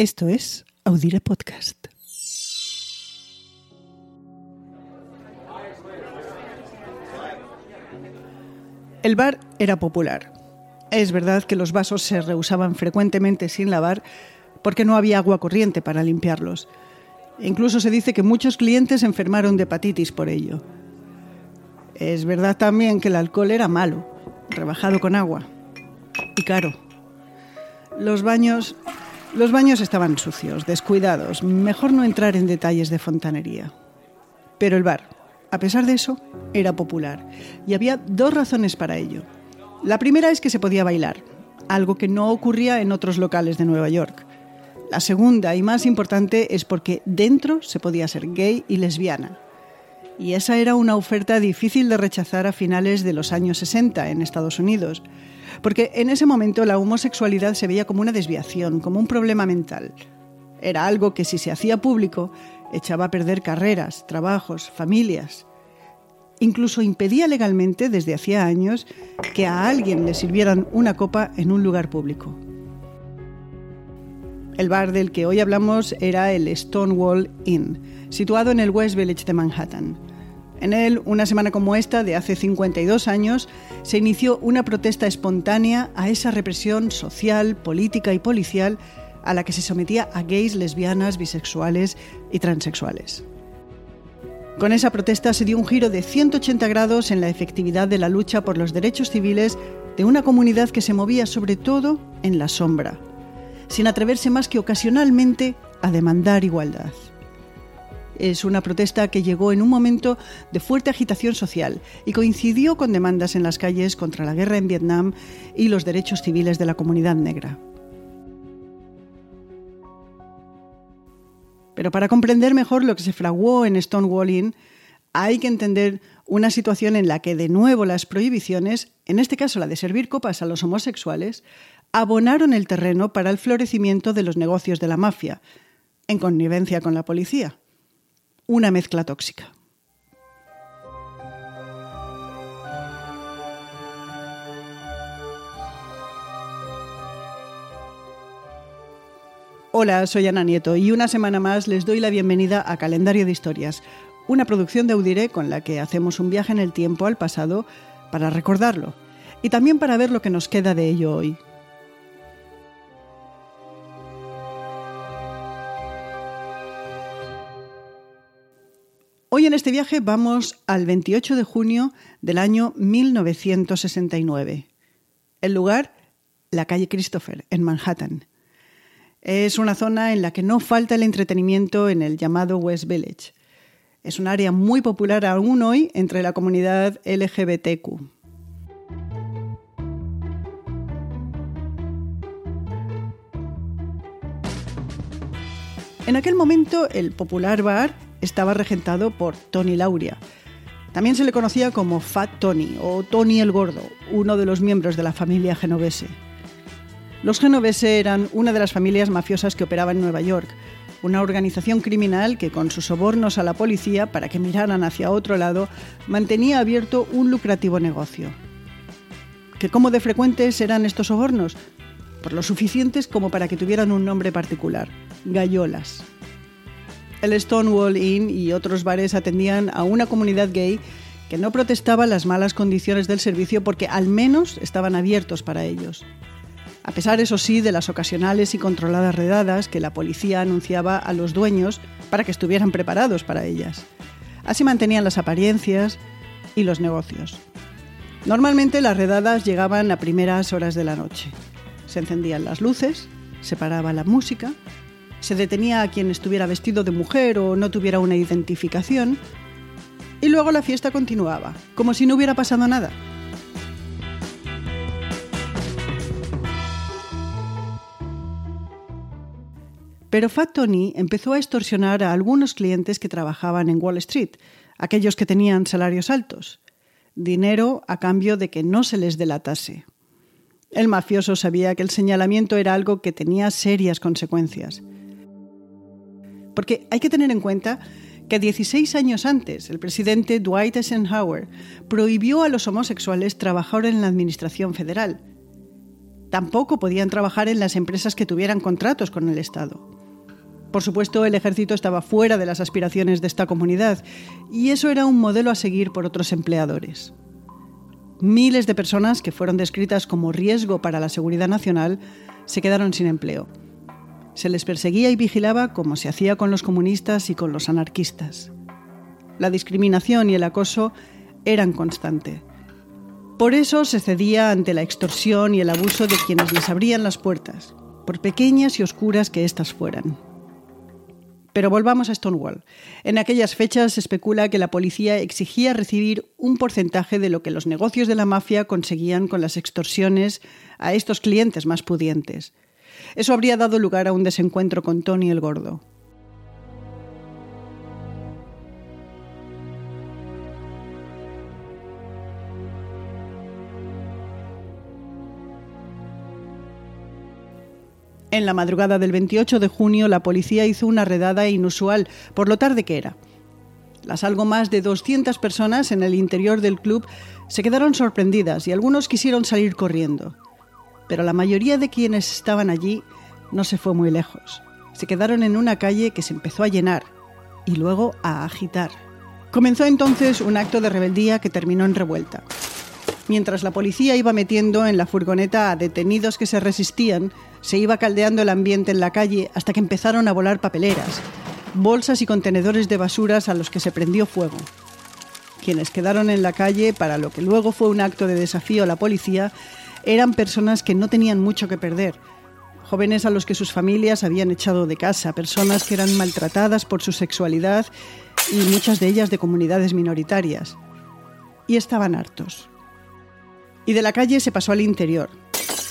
Esto es Audire Podcast. El bar era popular. Es verdad que los vasos se rehusaban frecuentemente sin lavar porque no había agua corriente para limpiarlos. Incluso se dice que muchos clientes enfermaron de hepatitis por ello. Es verdad también que el alcohol era malo, rebajado con agua. Y caro. Los baños. Los baños estaban sucios, descuidados. Mejor no entrar en detalles de fontanería. Pero el bar, a pesar de eso, era popular. Y había dos razones para ello. La primera es que se podía bailar, algo que no ocurría en otros locales de Nueva York. La segunda y más importante es porque dentro se podía ser gay y lesbiana. Y esa era una oferta difícil de rechazar a finales de los años 60 en Estados Unidos, porque en ese momento la homosexualidad se veía como una desviación, como un problema mental. Era algo que si se hacía público echaba a perder carreras, trabajos, familias. Incluso impedía legalmente desde hacía años que a alguien le sirvieran una copa en un lugar público. El bar del que hoy hablamos era el Stonewall Inn, situado en el West Village de Manhattan. En él, una semana como esta, de hace 52 años, se inició una protesta espontánea a esa represión social, política y policial a la que se sometía a gays, lesbianas, bisexuales y transexuales. Con esa protesta se dio un giro de 180 grados en la efectividad de la lucha por los derechos civiles de una comunidad que se movía sobre todo en la sombra, sin atreverse más que ocasionalmente a demandar igualdad. Es una protesta que llegó en un momento de fuerte agitación social y coincidió con demandas en las calles contra la guerra en Vietnam y los derechos civiles de la comunidad negra. Pero para comprender mejor lo que se fraguó en Stonewall Inn, hay que entender una situación en la que de nuevo las prohibiciones, en este caso la de servir copas a los homosexuales, abonaron el terreno para el florecimiento de los negocios de la mafia, en connivencia con la policía. Una mezcla tóxica. Hola, soy Ana Nieto y una semana más les doy la bienvenida a Calendario de Historias, una producción de Audire con la que hacemos un viaje en el tiempo al pasado para recordarlo y también para ver lo que nos queda de ello hoy. Hoy en este viaje vamos al 28 de junio del año 1969. El lugar, la calle Christopher, en Manhattan. Es una zona en la que no falta el entretenimiento en el llamado West Village. Es un área muy popular aún hoy entre la comunidad LGBTQ. En aquel momento, el popular bar estaba regentado por Tony Lauria. También se le conocía como Fat Tony o Tony el Gordo, uno de los miembros de la familia genovese. Los Genovese eran una de las familias mafiosas que operaba en Nueva York, una organización criminal que con sus sobornos a la policía para que miraran hacia otro lado mantenía abierto un lucrativo negocio. ¿Que cómo de frecuentes eran estos sobornos? Por lo suficientes como para que tuvieran un nombre particular, gallolas. El Stonewall Inn y otros bares atendían a una comunidad gay que no protestaba las malas condiciones del servicio porque al menos estaban abiertos para ellos a pesar, eso sí, de las ocasionales y controladas redadas que la policía anunciaba a los dueños para que estuvieran preparados para ellas. Así mantenían las apariencias y los negocios. Normalmente las redadas llegaban a primeras horas de la noche. Se encendían las luces, se paraba la música, se detenía a quien estuviera vestido de mujer o no tuviera una identificación, y luego la fiesta continuaba, como si no hubiera pasado nada. Pero Fat Tony empezó a extorsionar a algunos clientes que trabajaban en Wall Street, aquellos que tenían salarios altos, dinero a cambio de que no se les delatase. El mafioso sabía que el señalamiento era algo que tenía serias consecuencias. Porque hay que tener en cuenta que 16 años antes el presidente Dwight Eisenhower prohibió a los homosexuales trabajar en la administración federal. Tampoco podían trabajar en las empresas que tuvieran contratos con el Estado. Por supuesto, el ejército estaba fuera de las aspiraciones de esta comunidad y eso era un modelo a seguir por otros empleadores. Miles de personas que fueron descritas como riesgo para la seguridad nacional se quedaron sin empleo. Se les perseguía y vigilaba como se hacía con los comunistas y con los anarquistas. La discriminación y el acoso eran constante. Por eso se cedía ante la extorsión y el abuso de quienes les abrían las puertas, por pequeñas y oscuras que éstas fueran. Pero volvamos a Stonewall. En aquellas fechas se especula que la policía exigía recibir un porcentaje de lo que los negocios de la mafia conseguían con las extorsiones a estos clientes más pudientes. Eso habría dado lugar a un desencuentro con Tony el Gordo. En la madrugada del 28 de junio, la policía hizo una redada inusual por lo tarde que era. Las algo más de 200 personas en el interior del club se quedaron sorprendidas y algunos quisieron salir corriendo. Pero la mayoría de quienes estaban allí no se fue muy lejos. Se quedaron en una calle que se empezó a llenar y luego a agitar. Comenzó entonces un acto de rebeldía que terminó en revuelta. Mientras la policía iba metiendo en la furgoneta a detenidos que se resistían, se iba caldeando el ambiente en la calle hasta que empezaron a volar papeleras, bolsas y contenedores de basuras a los que se prendió fuego. Quienes quedaron en la calle para lo que luego fue un acto de desafío a la policía eran personas que no tenían mucho que perder, jóvenes a los que sus familias habían echado de casa, personas que eran maltratadas por su sexualidad y muchas de ellas de comunidades minoritarias. Y estaban hartos y de la calle se pasó al interior.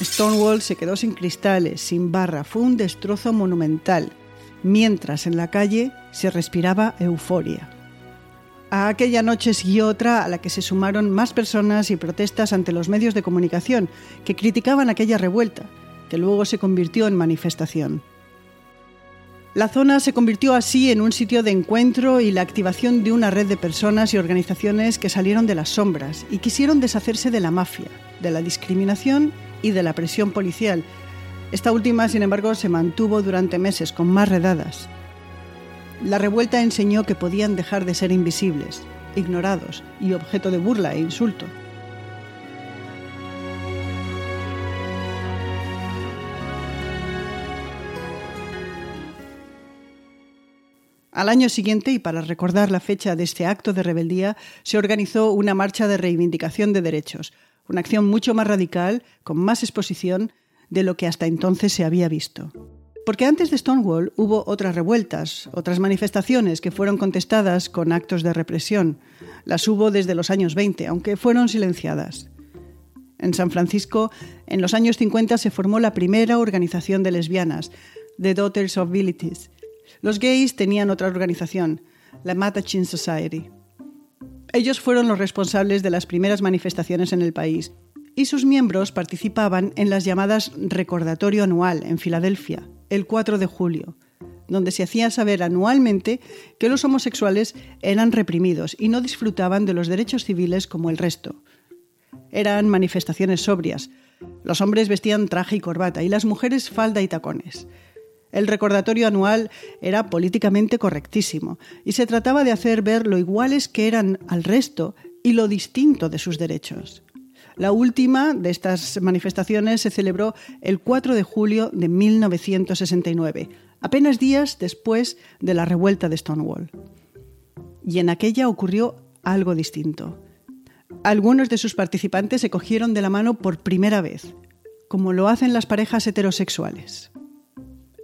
Stonewall se quedó sin cristales, sin barra, fue un destrozo monumental, mientras en la calle se respiraba euforia. A aquella noche siguió otra a la que se sumaron más personas y protestas ante los medios de comunicación que criticaban aquella revuelta, que luego se convirtió en manifestación. La zona se convirtió así en un sitio de encuentro y la activación de una red de personas y organizaciones que salieron de las sombras y quisieron deshacerse de la mafia, de la discriminación y de la presión policial. Esta última, sin embargo, se mantuvo durante meses con más redadas. La revuelta enseñó que podían dejar de ser invisibles, ignorados y objeto de burla e insulto. Al año siguiente, y para recordar la fecha de este acto de rebeldía, se organizó una marcha de reivindicación de derechos, una acción mucho más radical, con más exposición de lo que hasta entonces se había visto. Porque antes de Stonewall hubo otras revueltas, otras manifestaciones que fueron contestadas con actos de represión. Las hubo desde los años 20, aunque fueron silenciadas. En San Francisco, en los años 50 se formó la primera organización de lesbianas, The Daughters of Abilities, los gays tenían otra organización, la Mattachine Society. Ellos fueron los responsables de las primeras manifestaciones en el país y sus miembros participaban en las llamadas Recordatorio Anual en Filadelfia, el 4 de julio, donde se hacía saber anualmente que los homosexuales eran reprimidos y no disfrutaban de los derechos civiles como el resto. Eran manifestaciones sobrias. Los hombres vestían traje y corbata y las mujeres falda y tacones. El recordatorio anual era políticamente correctísimo y se trataba de hacer ver lo iguales que eran al resto y lo distinto de sus derechos. La última de estas manifestaciones se celebró el 4 de julio de 1969, apenas días después de la revuelta de Stonewall. Y en aquella ocurrió algo distinto. Algunos de sus participantes se cogieron de la mano por primera vez, como lo hacen las parejas heterosexuales.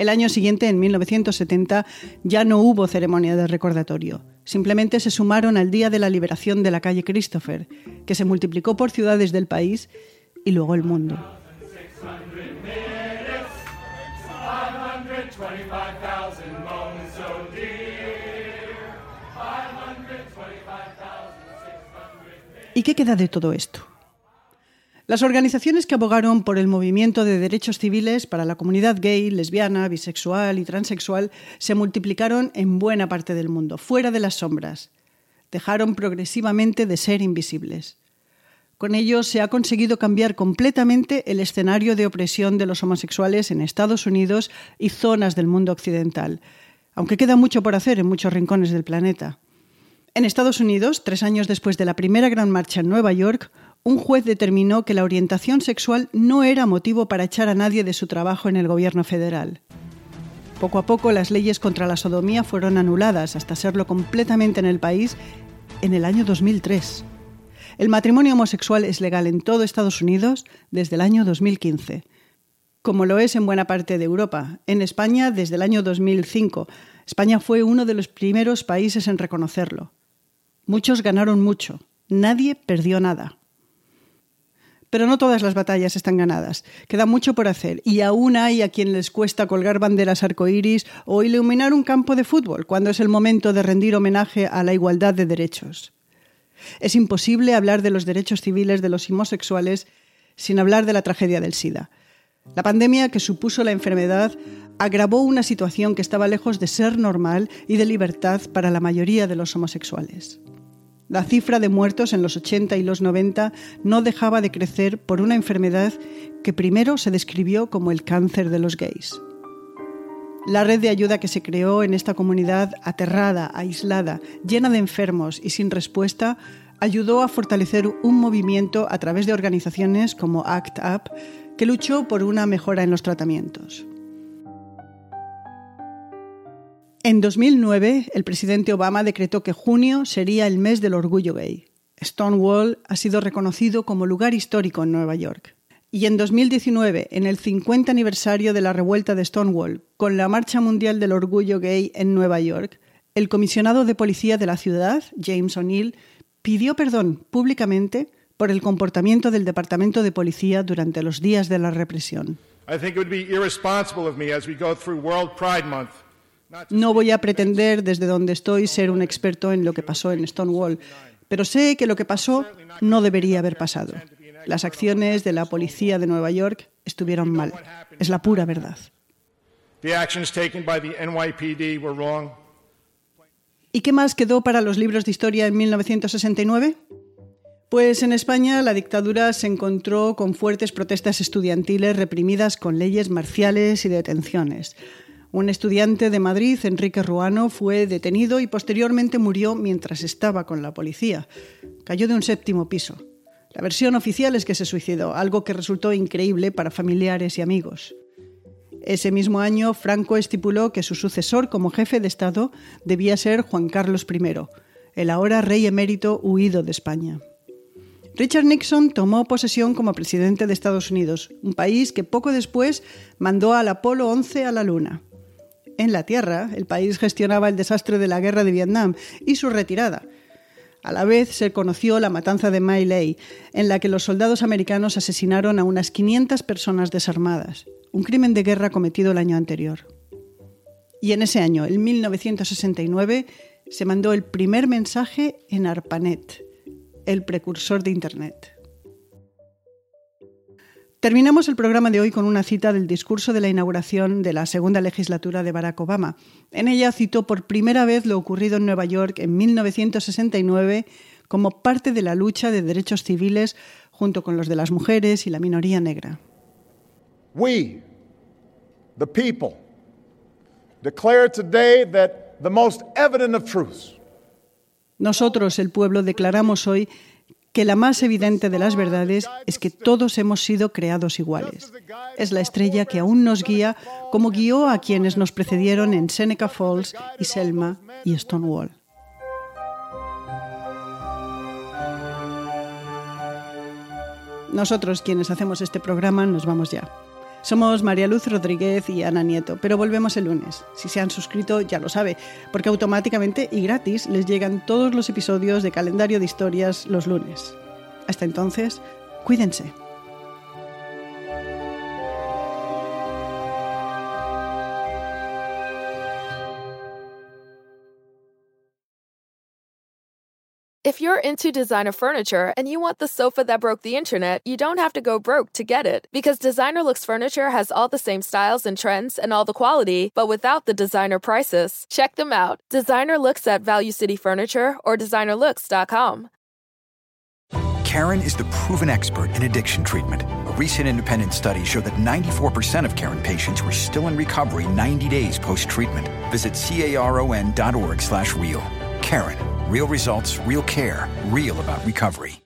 El año siguiente, en 1970, ya no hubo ceremonia de recordatorio. Simplemente se sumaron al Día de la Liberación de la calle Christopher, que se multiplicó por ciudades del país y luego el mundo. ¿Y qué queda de todo esto? Las organizaciones que abogaron por el movimiento de derechos civiles para la comunidad gay, lesbiana, bisexual y transexual se multiplicaron en buena parte del mundo, fuera de las sombras. Dejaron progresivamente de ser invisibles. Con ello se ha conseguido cambiar completamente el escenario de opresión de los homosexuales en Estados Unidos y zonas del mundo occidental, aunque queda mucho por hacer en muchos rincones del planeta. En Estados Unidos, tres años después de la primera gran marcha en Nueva York, un juez determinó que la orientación sexual no era motivo para echar a nadie de su trabajo en el gobierno federal. Poco a poco las leyes contra la sodomía fueron anuladas hasta serlo completamente en el país en el año 2003. El matrimonio homosexual es legal en todo Estados Unidos desde el año 2015, como lo es en buena parte de Europa. En España desde el año 2005. España fue uno de los primeros países en reconocerlo. Muchos ganaron mucho, nadie perdió nada. Pero no todas las batallas están ganadas. Queda mucho por hacer y aún hay a quien les cuesta colgar banderas arcoíris o iluminar un campo de fútbol cuando es el momento de rendir homenaje a la igualdad de derechos. Es imposible hablar de los derechos civiles de los homosexuales sin hablar de la tragedia del SIDA. La pandemia que supuso la enfermedad agravó una situación que estaba lejos de ser normal y de libertad para la mayoría de los homosexuales. La cifra de muertos en los 80 y los 90 no dejaba de crecer por una enfermedad que primero se describió como el cáncer de los gays. La red de ayuda que se creó en esta comunidad aterrada, aislada, llena de enfermos y sin respuesta, ayudó a fortalecer un movimiento a través de organizaciones como ACT UP que luchó por una mejora en los tratamientos. En 2009, el presidente Obama decretó que junio sería el mes del orgullo gay. Stonewall ha sido reconocido como lugar histórico en Nueva York. Y en 2019, en el 50 aniversario de la revuelta de Stonewall, con la Marcha Mundial del Orgullo Gay en Nueva York, el comisionado de policía de la ciudad, James O'Neill, pidió perdón públicamente por el comportamiento del Departamento de Policía durante los días de la represión. No voy a pretender desde donde estoy ser un experto en lo que pasó en Stonewall, pero sé que lo que pasó no debería haber pasado. Las acciones de la policía de Nueva York estuvieron mal. Es la pura verdad. ¿Y qué más quedó para los libros de historia en 1969? Pues en España la dictadura se encontró con fuertes protestas estudiantiles reprimidas con leyes marciales y detenciones. Un estudiante de Madrid, Enrique Ruano, fue detenido y posteriormente murió mientras estaba con la policía. Cayó de un séptimo piso. La versión oficial es que se suicidó, algo que resultó increíble para familiares y amigos. Ese mismo año, Franco estipuló que su sucesor como jefe de Estado debía ser Juan Carlos I, el ahora rey emérito huido de España. Richard Nixon tomó posesión como presidente de Estados Unidos, un país que poco después mandó al Apolo 11 a la Luna. En la Tierra, el país gestionaba el desastre de la guerra de Vietnam y su retirada. A la vez se conoció la matanza de My Lai, en la que los soldados americanos asesinaron a unas 500 personas desarmadas, un crimen de guerra cometido el año anterior. Y en ese año, en 1969, se mandó el primer mensaje en ARPANET, el precursor de Internet. Terminamos el programa de hoy con una cita del discurso de la inauguración de la segunda legislatura de Barack Obama. En ella citó por primera vez lo ocurrido en Nueva York en 1969 como parte de la lucha de derechos civiles junto con los de las mujeres y la minoría negra. We, the people, declare today that the most evident of truths. Nosotros, el pueblo, declaramos hoy que la más evidente de las verdades es que todos hemos sido creados iguales. Es la estrella que aún nos guía como guió a quienes nos precedieron en Seneca Falls y Selma y Stonewall. Nosotros quienes hacemos este programa nos vamos ya. Somos María Luz Rodríguez y Ana Nieto, pero volvemos el lunes. Si se han suscrito ya lo sabe, porque automáticamente y gratis les llegan todos los episodios de calendario de historias los lunes. Hasta entonces, cuídense. If you're into designer furniture and you want the sofa that broke the internet, you don't have to go broke to get it. Because Designer Looks Furniture has all the same styles and trends and all the quality, but without the designer prices. Check them out. Designer Looks at Value City Furniture or designerlooks.com. Karen is the proven expert in addiction treatment. A recent independent study showed that 94% of Karen patients were still in recovery 90 days post-treatment. Visit caron.org slash real. Karen, real results, real care, real about recovery.